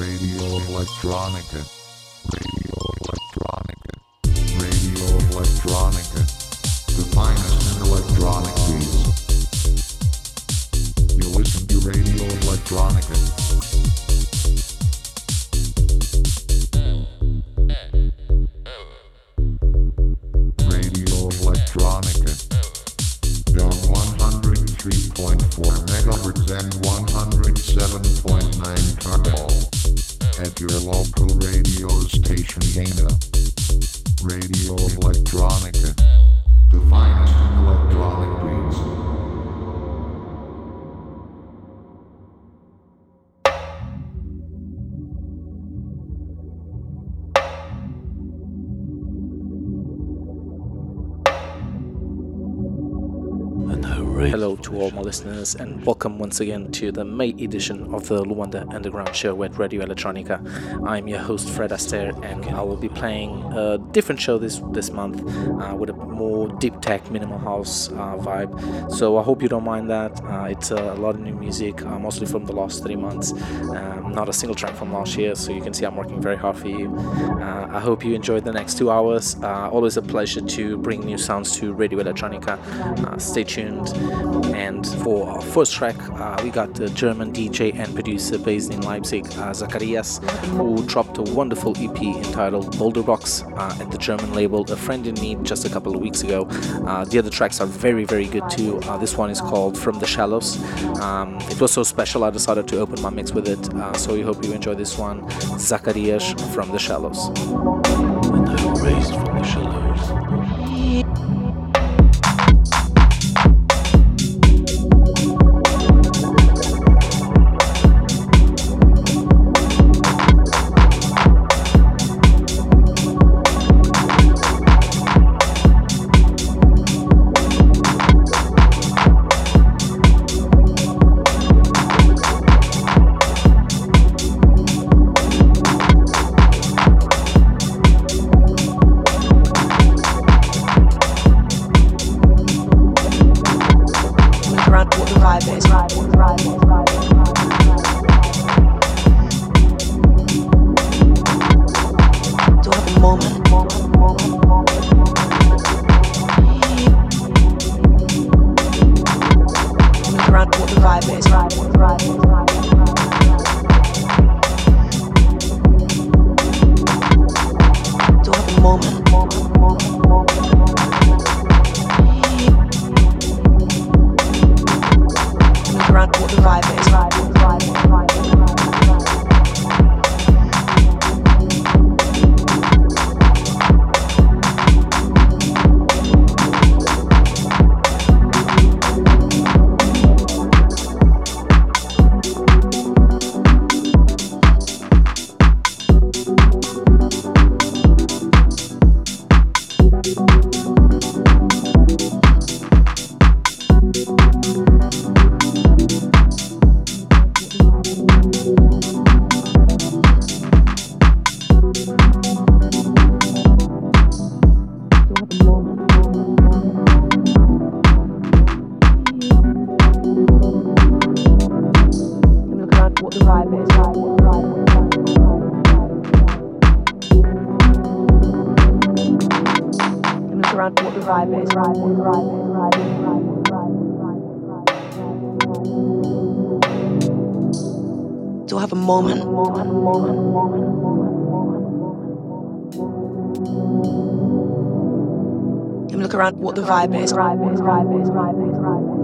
Radio Electronica. And welcome once again to the May edition of the Luanda Underground Show at Radio Electronica. I'm your host Fred Aster, and I will be playing a different show this this month uh, with a more deep tech, minimal house uh, vibe. So I hope you don't mind that. Uh, it's a lot of new music, uh, mostly from the last three months, um, not a single track from last year. So you can see I'm working very hard for you. Uh, I hope you enjoyed the next two hours. Uh, always a pleasure to bring new sounds to Radio Electronica. Uh, stay tuned. And for our first track, uh, we got the German DJ and producer based in Leipzig, uh, Zacharias, who dropped a wonderful EP entitled Boulder Box uh, at the German label A Friend in Need just a couple of weeks ago. The other tracks are very, very good too. This one is called From the Shallows. Um, it was so special, I decided to open my mix with it. So we hope you enjoy this one. Zacharias from the Shallows. Look what the vibe is. To have a moment. Look around what the vibe is. To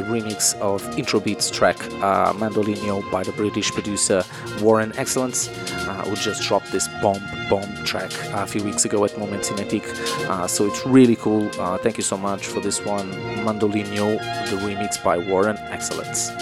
the remix of Intr0beatz track uh, Mondolinio by the British producer Warren Xclnce, uh, who just dropped this bomb bomb track a few weeks ago at Moment Cinetique. Uh, so it's really cool. Uh, thank you so much for this one, Mondolinio, the remix by Warren Xclnce.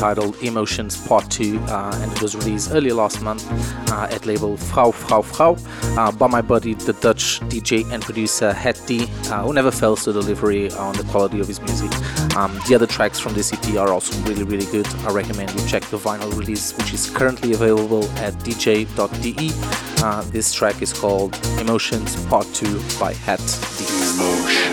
One entitled Emotionz Part 2 uh, and it was released earlier last month uh, at label FROUFROUFROU uh, by my buddy, the Dutch DJ and producer D, uh, who never fails to deliver on the quality of his music. Um, the other tracks from this EP are also really, really good. I recommend you check the vinyl release, which is currently available at dj.de. Uh, this track is called Emotionz Part 2 by Het D.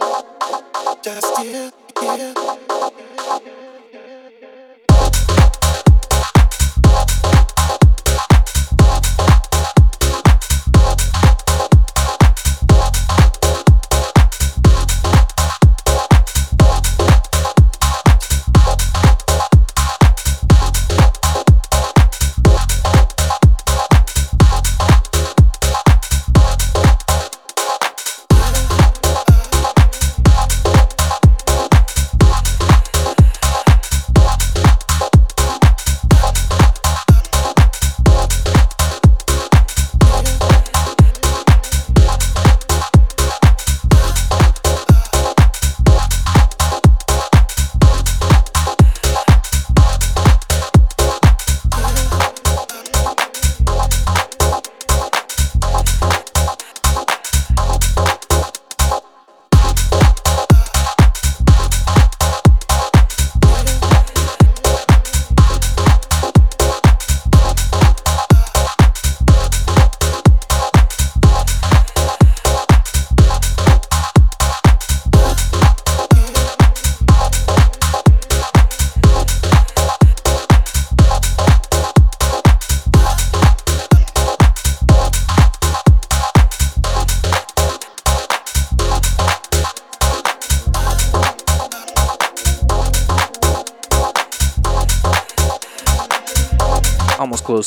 Emotion. close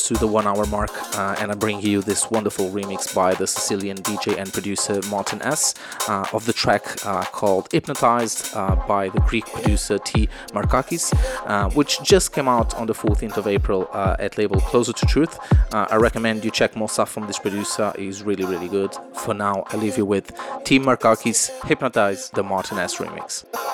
to the one hour mark, uh, and I bring you this wonderful remix by the Sicilian DJ and producer Martin-es. Uh, of the track uh, called Hypnotized uh, by the Greek producer T. Markakis, uh, which just came out on the 14th of April at label Closer to Truth. I recommend you check more stuff from this producer, he's really, really good. For now, I leave you with T. Markakis Hypnotized, the Martin-es. remix.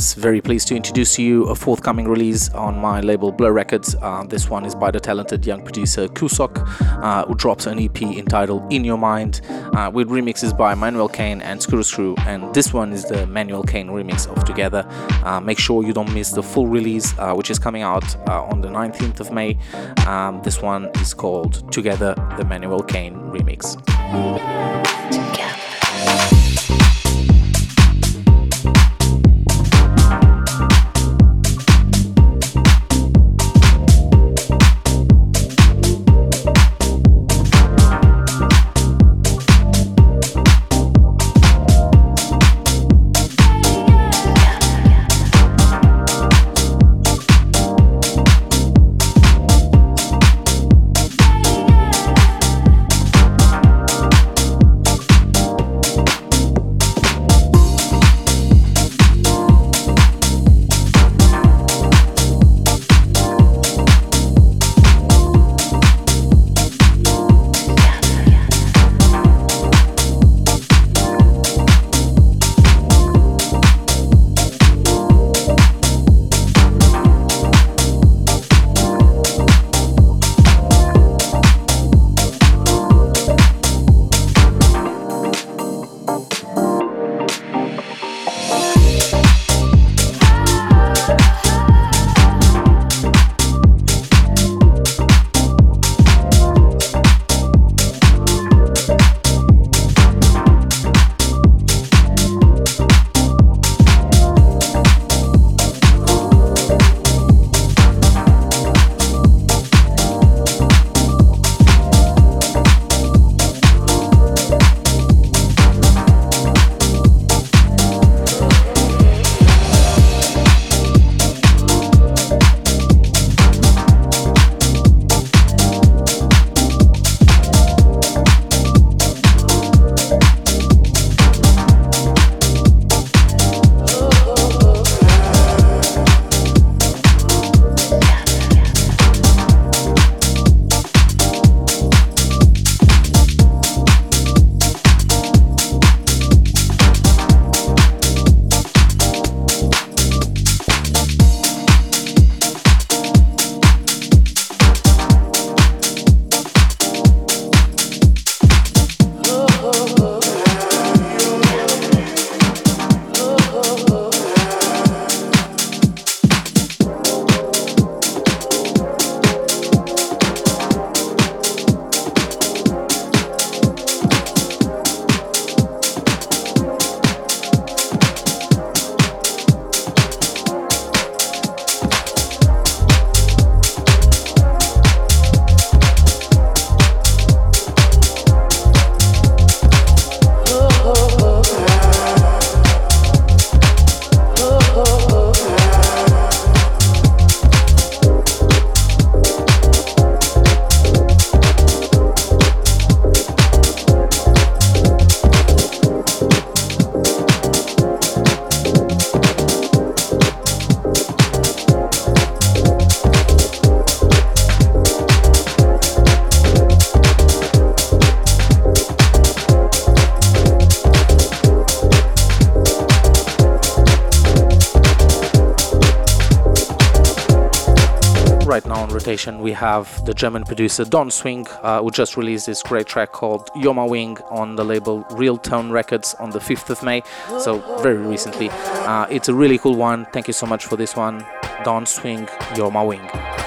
Yes, very pleased to introduce to you a forthcoming release on my label Blur Records. Uh, this one is by the talented young producer Qusok, uh, who drops an EP entitled In Your Mind, uh, with remixes by Manuel Kane and Scruscru. And this one is the Manuel Kane remix of Together. Uh, make sure you don't miss the full release, uh, which is coming out uh, on the 19th of May. Um, this one is called Together, the Manuel Kane remix. Rotation, we have the German producer Don Swing, uh, who just released this great track called You're Wing on the label Real Tone Records on the 5th of May, so very recently. Uh, it's a really cool one. Thank you so much for this one. Don Swing, My Wing.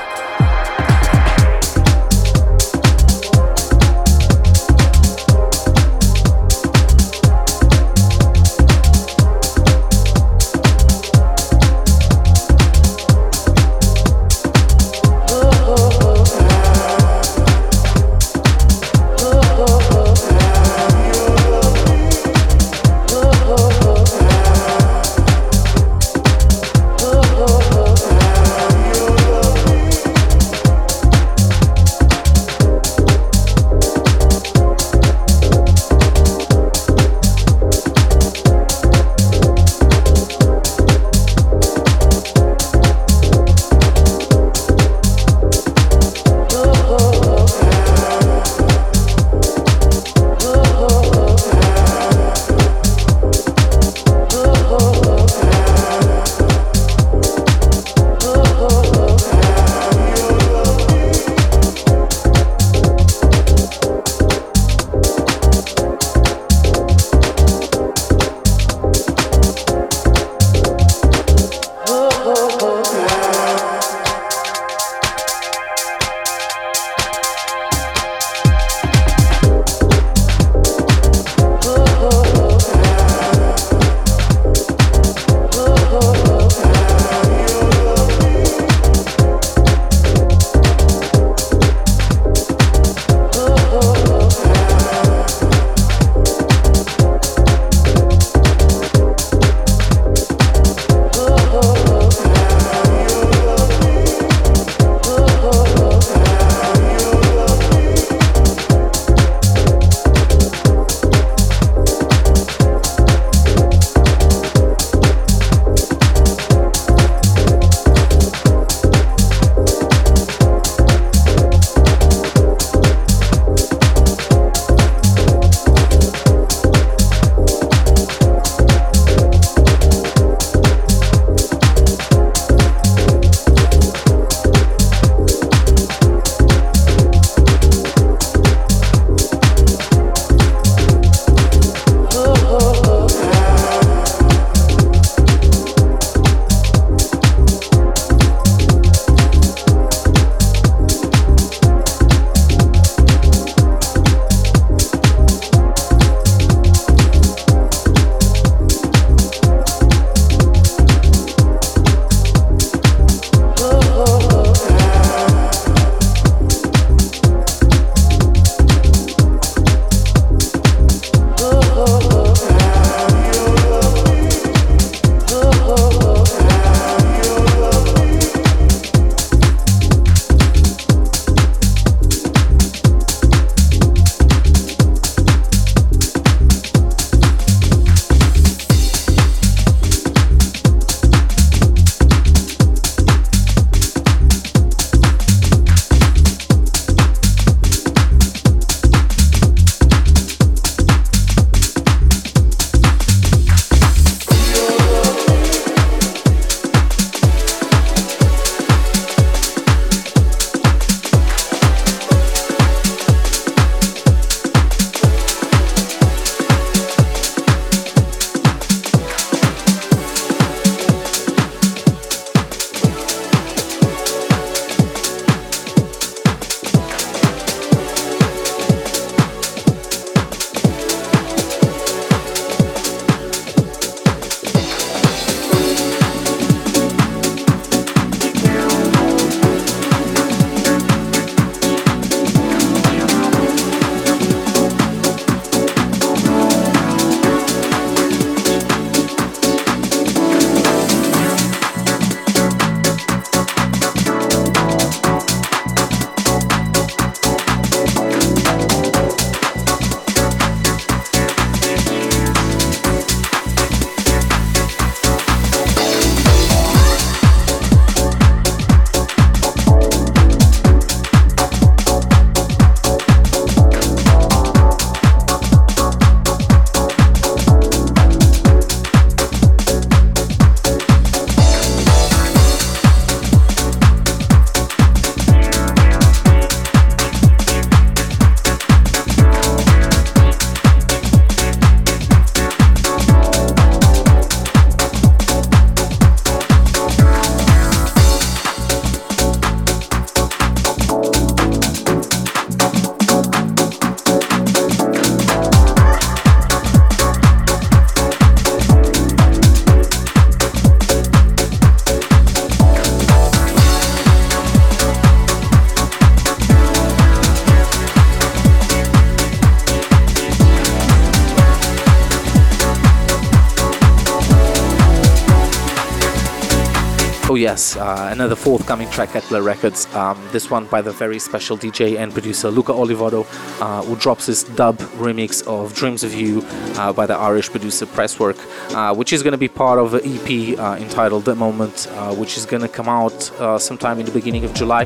Yes, uh, another forthcoming track at Blur Records. Um, this one by the very special DJ and producer Luca Olivotto, uh, who drops his dub remix of Dreams of You uh, by the Irish producer Presswork, uh, which is going to be part of an EP uh, entitled The Moment, uh, which is going to come out sometime in the beginning of July.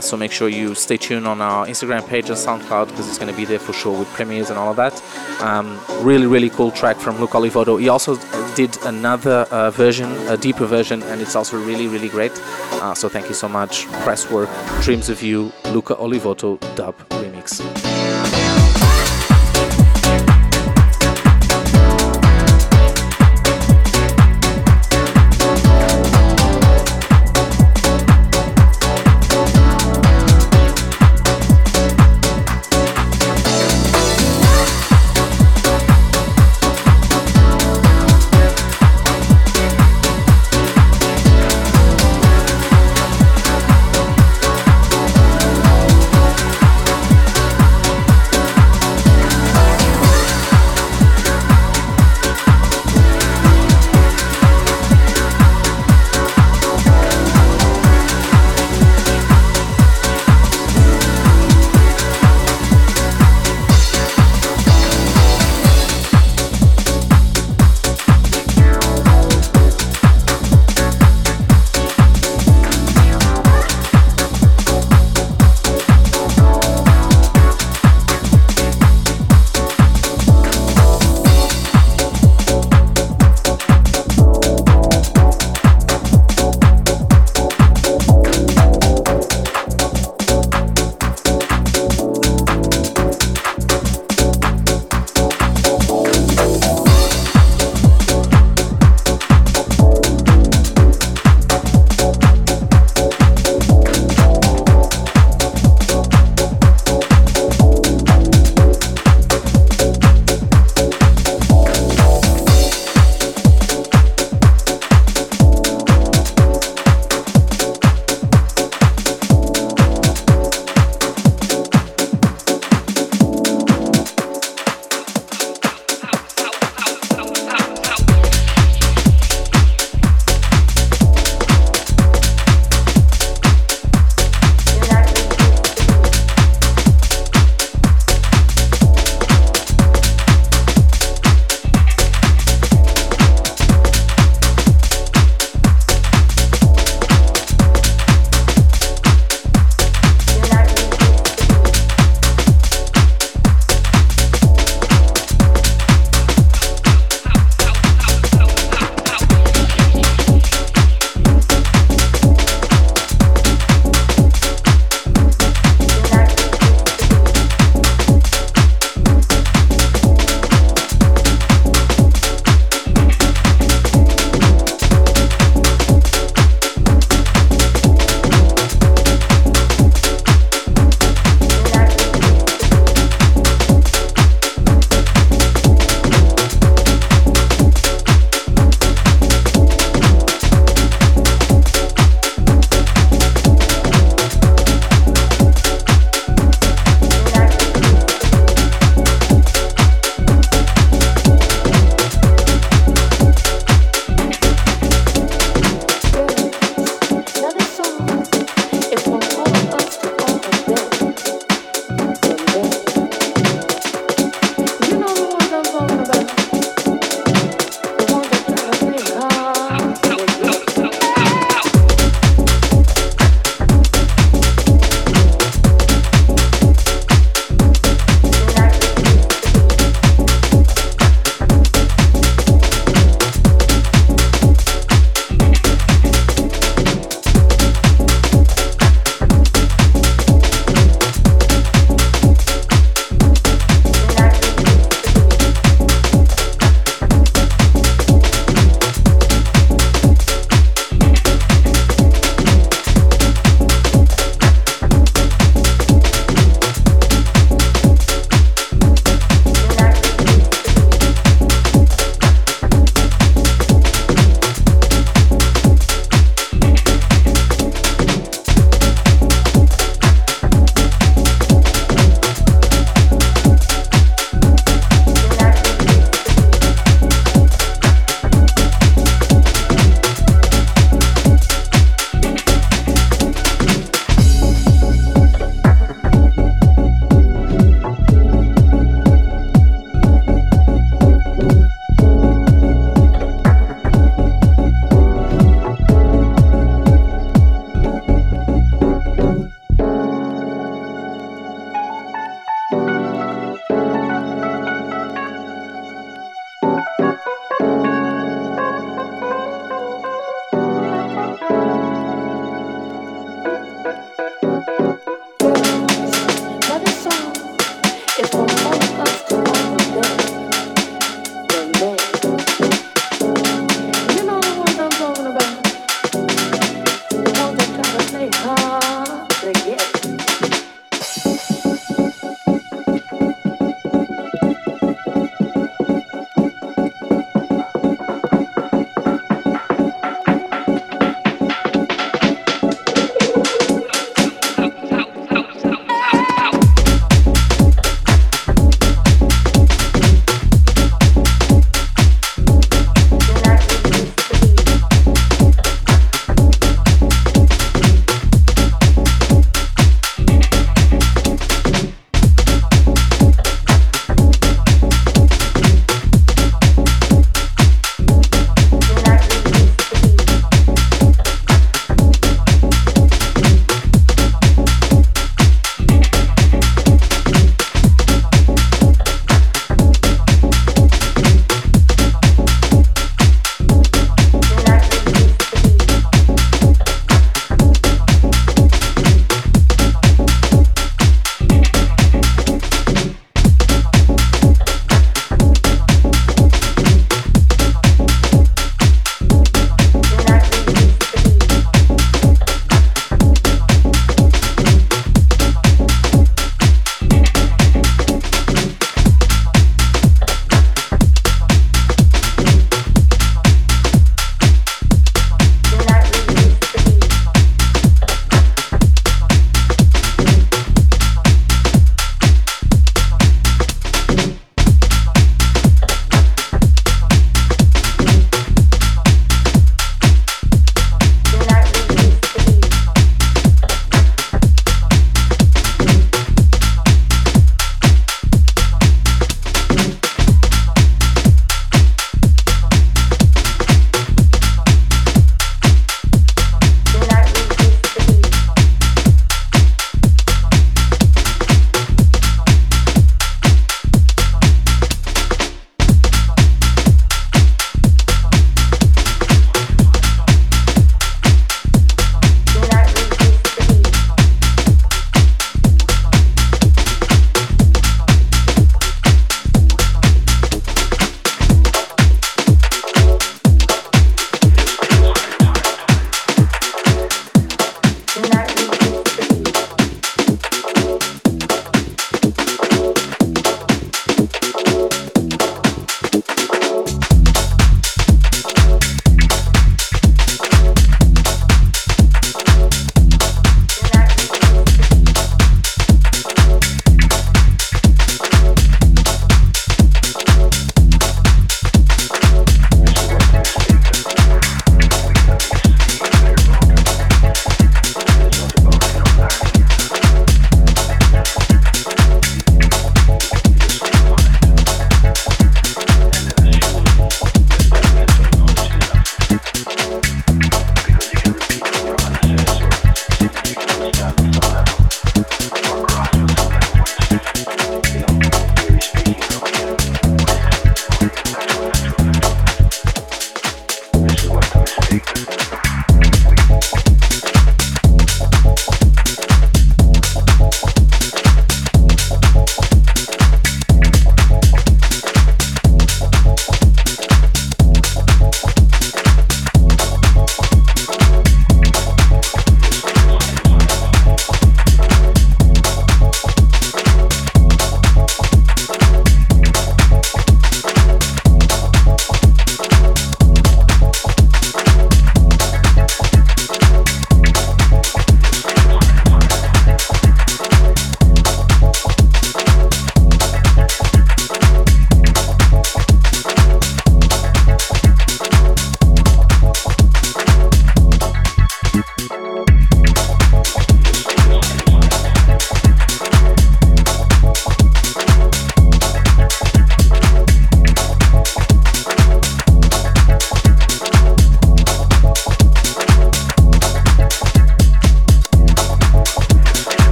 so make sure you stay tuned on our Instagram page and SoundCloud because it's going to be there for sure with premieres and all of that. Um, really, really cool track from Luca Olivotto. He also did another version, a deeper version, and it's also really, really great. Uh, so thank you so much. Presswork, Dreams of You, Luca Olivotto dub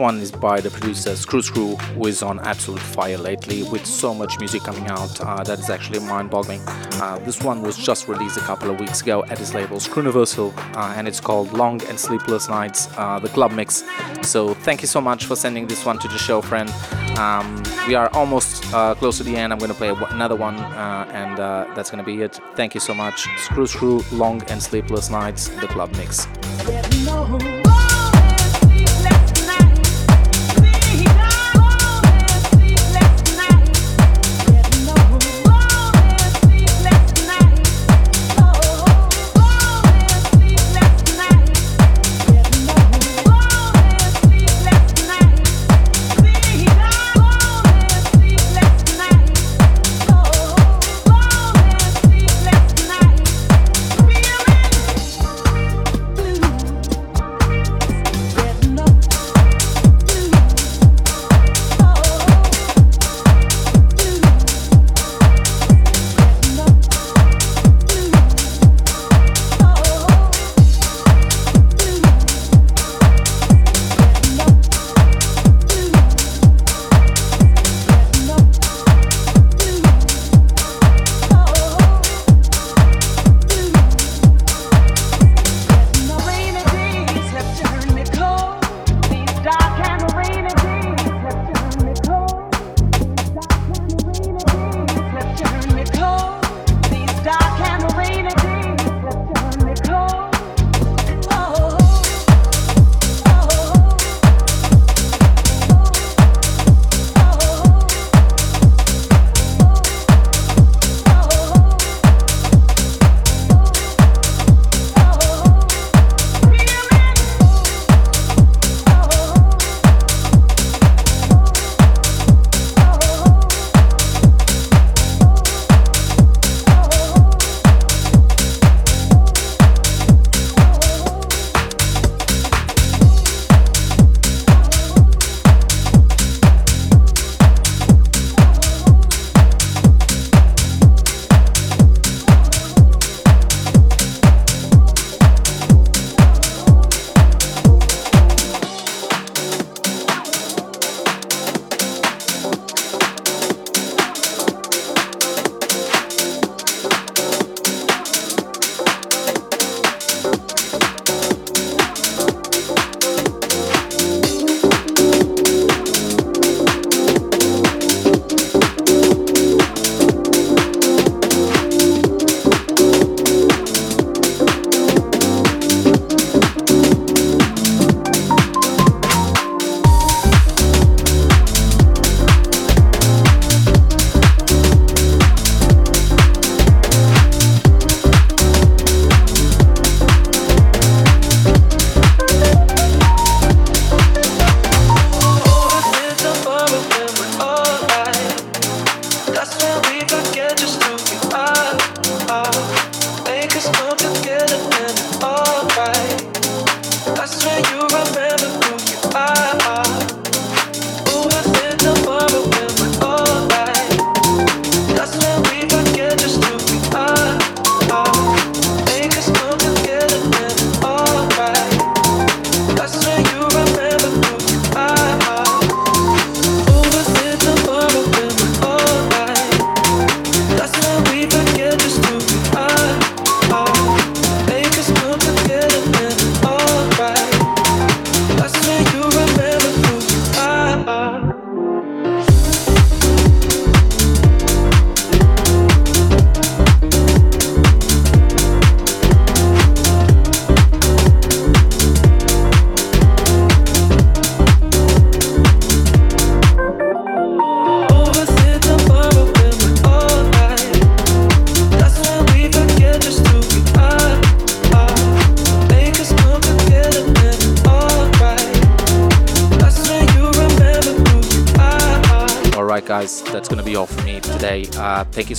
one is by the producer Scruscru, who is on absolute fire lately with so much music coming out uh, that is actually mind boggling. Uh, this one was just released a couple of weeks ago at his label Scruniversal, uh, and it's called Long and Sleepless Nights, uh, the club mix. So, thank you so much for sending this one to the show, friend. Um, we are almost uh, close to the end. I'm going to play another one, and that's going to be it. Thank you so much. Scruscru, Long and Sleepless Nights, the club mix.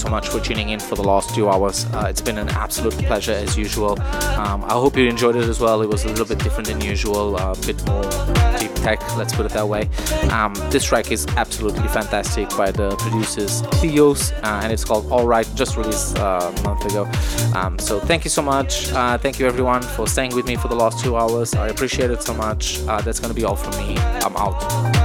So much for tuning in for the last two hours. Uh, it's been an absolute pleasure as usual. Um, I hope you enjoyed it as well. It was a little bit different than usual, a bit more deep tech, let's put it that way. Um, this track is absolutely fantastic by the producers Theos, uh, and it's called All Right, just released uh, a month ago. Um, so thank you so much. Uh, thank you everyone for staying with me for the last two hours. I appreciate it so much. Uh, that's going to be all from me. I'm out.